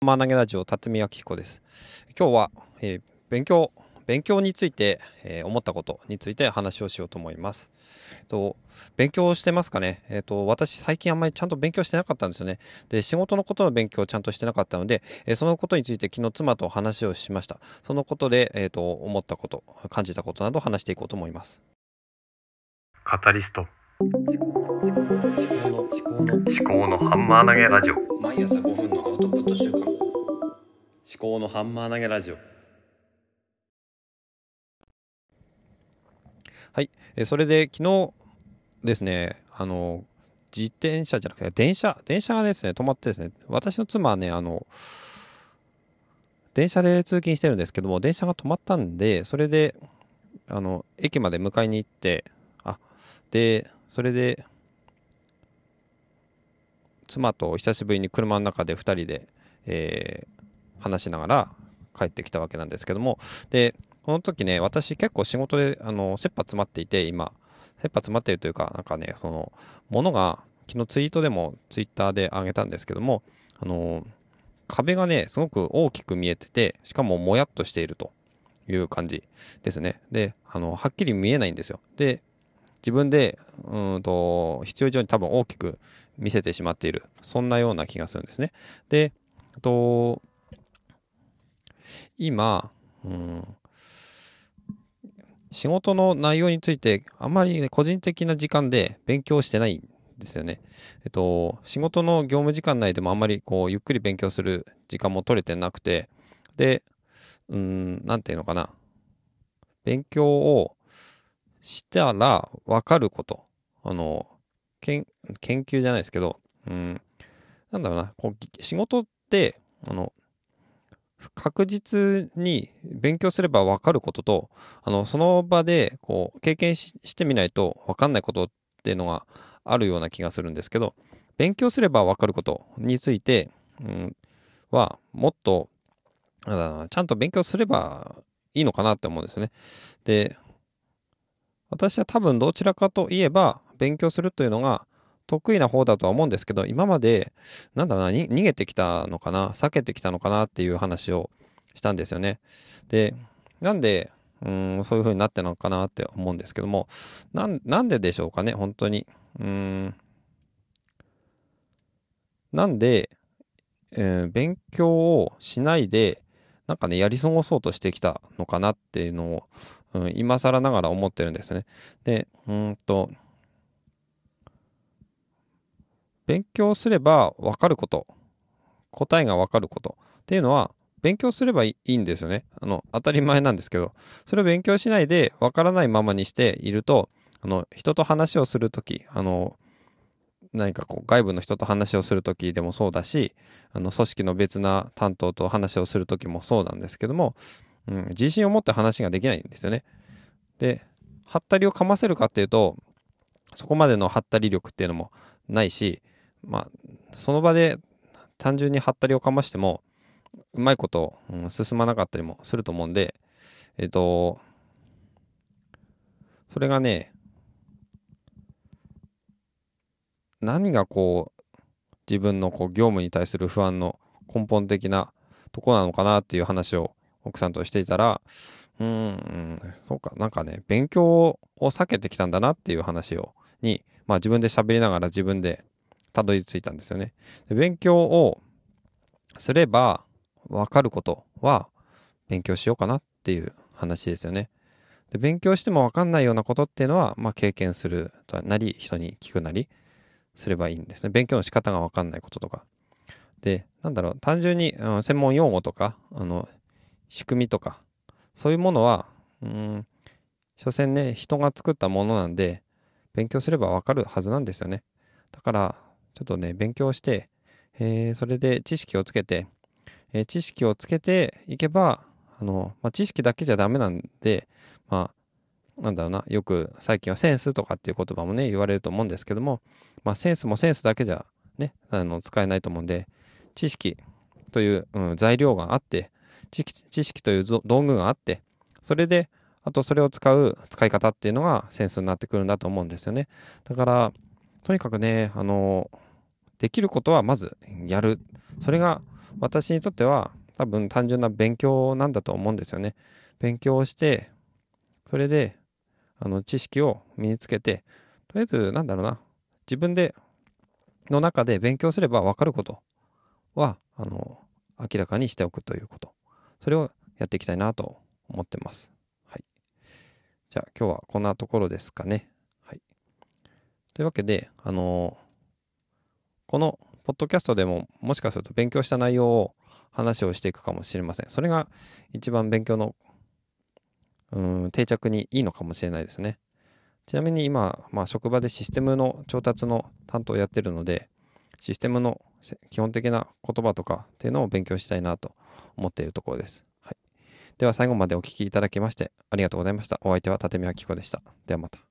マー投げラジオ辰巳明彦です今日は、えー、勉強勉強について、えー、思ったことについて話をしようと思います。と勉強してますかね、えーと、私最近あんまりちゃんと勉強してなかったんですよね。で仕事のことの勉強をちゃんとしてなかったので、えー、そのことについて昨日妻と話をしました。そのことで、えーと、思ったこと感じたことなど話していこうと思います。カタリスト思考のハンマー投げラジオ。毎朝5分のアウトプット週間。思考のハンマー投げラジオ。はい、えそれで昨日ですね、あの自転車じゃなくて電車、電車がですね止まってですね、私の妻はね、あの電車で通勤してるんですけども、電車が止まったんで、それであの駅まで迎えに行って、あで、それで妻と久しぶりに車の中で2人で、えー、話しながら帰ってきたわけなんですけども、で、この時ね、私結構仕事で、あの、切羽詰まっていて、今、切羽詰まっているというか、なんかね、その、ものが、昨日ツイートでも、ツイッターで上げたんですけども、あの、壁がね、すごく大きく見えてて、しかももやっとしているという感じですね。で、あの、はっきり見えないんですよ。で、自分で、うんと、必要以上に多分大きく見せてしまっている。そんなような気がするんですね。で、と、今、うん、仕事の内容についてあまり、ね、個人的な時間で勉強してないんですよね。えっと、仕事の業務時間内でもあんまりこうゆっくり勉強する時間も取れてなくて、で、うん、なんていうのかな。勉強をしたらわかること。あの、研究じゃないですけど、うん、なんだろうな、こう仕事って、あの、確実に勉強すれば分かることと、あの、その場で、こう、経験してみないと分かんないことっていうのがあるような気がするんですけど、勉強すれば分かることについて、うん、は、もっと、ちゃんと勉強すればいいのかなって思うんですね。で、私は多分どちらかといえば、勉強するというのが、得意な方だとは思うんですけど、今まで、なんだろうな、逃げてきたのかな、避けてきたのかなっていう話をしたんですよね。で、なんで、うん、そういう風になってるのかなって思うんですけども、なんででしょうかね、本当に。うん、なんで、えー、勉強をしないで、なんかね、やり過ごそうとしてきたのかなっていうのを、うん、今更ながら思ってるんですね。で、うんと、勉強すれば分かること、答えが分かることっていうのは、勉強すればいいんですよね。あの、当たり前なんですけど、それを勉強しないで分からないままにしていると、あの、人と話をするとき、あの、何かこう外部の人と話をするときでもそうだし、あの組織の別な担当と話をするときもそうなんですけども、うん、自信を持って話ができないんですよね。で、はったりをかませるかっていうと、そこまでのはったり力っていうのもないし、まあ、その場で単純にはったりをかましても、うまいこと、うん、進まなかったりもすると思うんで、えっ、と、それがね、何がこう、自分のこう業務に対する不安の根本的なとこなのかなっていう話を奥さんとしていたら、うん、そうか、なんかね、勉強を避けてきたんだなっていう話を、に、まあ自分で喋りながら自分でたどり着いたんですよね。勉強をすれば分かることは勉強しようかなっていう話ですよね。で勉強しても分かんないようなことっていうのは、まあ、経験するとなり人に聞くなりすればいいんですね。勉強の仕方が分かんないこととか。で、なんだろう、単純に、うん、専門用語とか、あの、仕組みとか、そういうものは、うん、所詮ね、人が作ったものなんで、勉強すれば分かるはずなんですよね。だから、ちょっとね、勉強して、えー、それで知識をつけて、えー、知識をつけていけば、あの、まあ、知識だけじゃダメなんで、まあ、なんだろうな、よく最近はセンスとかっていう言葉もね、言われると思うんですけども、まあ、センスもセンスだけじゃね、あの、使えないと思うんで、知識という、うん、材料があって、知識という道具があって、それで、あとそれを使う使い方っていうのがセンスになってくるんだと思うんですよね。だから、とにかくね、あの、できることはまずやる。それが私にとっては多分単純な勉強なんだと思うんですよね。勉強をして、それで、あの、知識を身につけて、とりあえず、なんだろうな、自分で、の中で勉強すれば分かることは、あの、明らかにしておくということ。それをやっていきたいなと思ってます。はい。じゃあ、今日はこんなところですかね。はい。というわけで、あのこのポッドキャストでももしかすると勉強した内容を話をしていくかもしれません。それが一番勉強のうん定着にいいのかもしれないですね。ちなみに今、まあ、職場でシステムの調達の担当をやってるので、システムの基本的な言葉とかっていうのを勉強したいなと思っているところです。はい、では最後までお聴きいただきましてありがとうございました。お相手は立見明子でした。ではまた。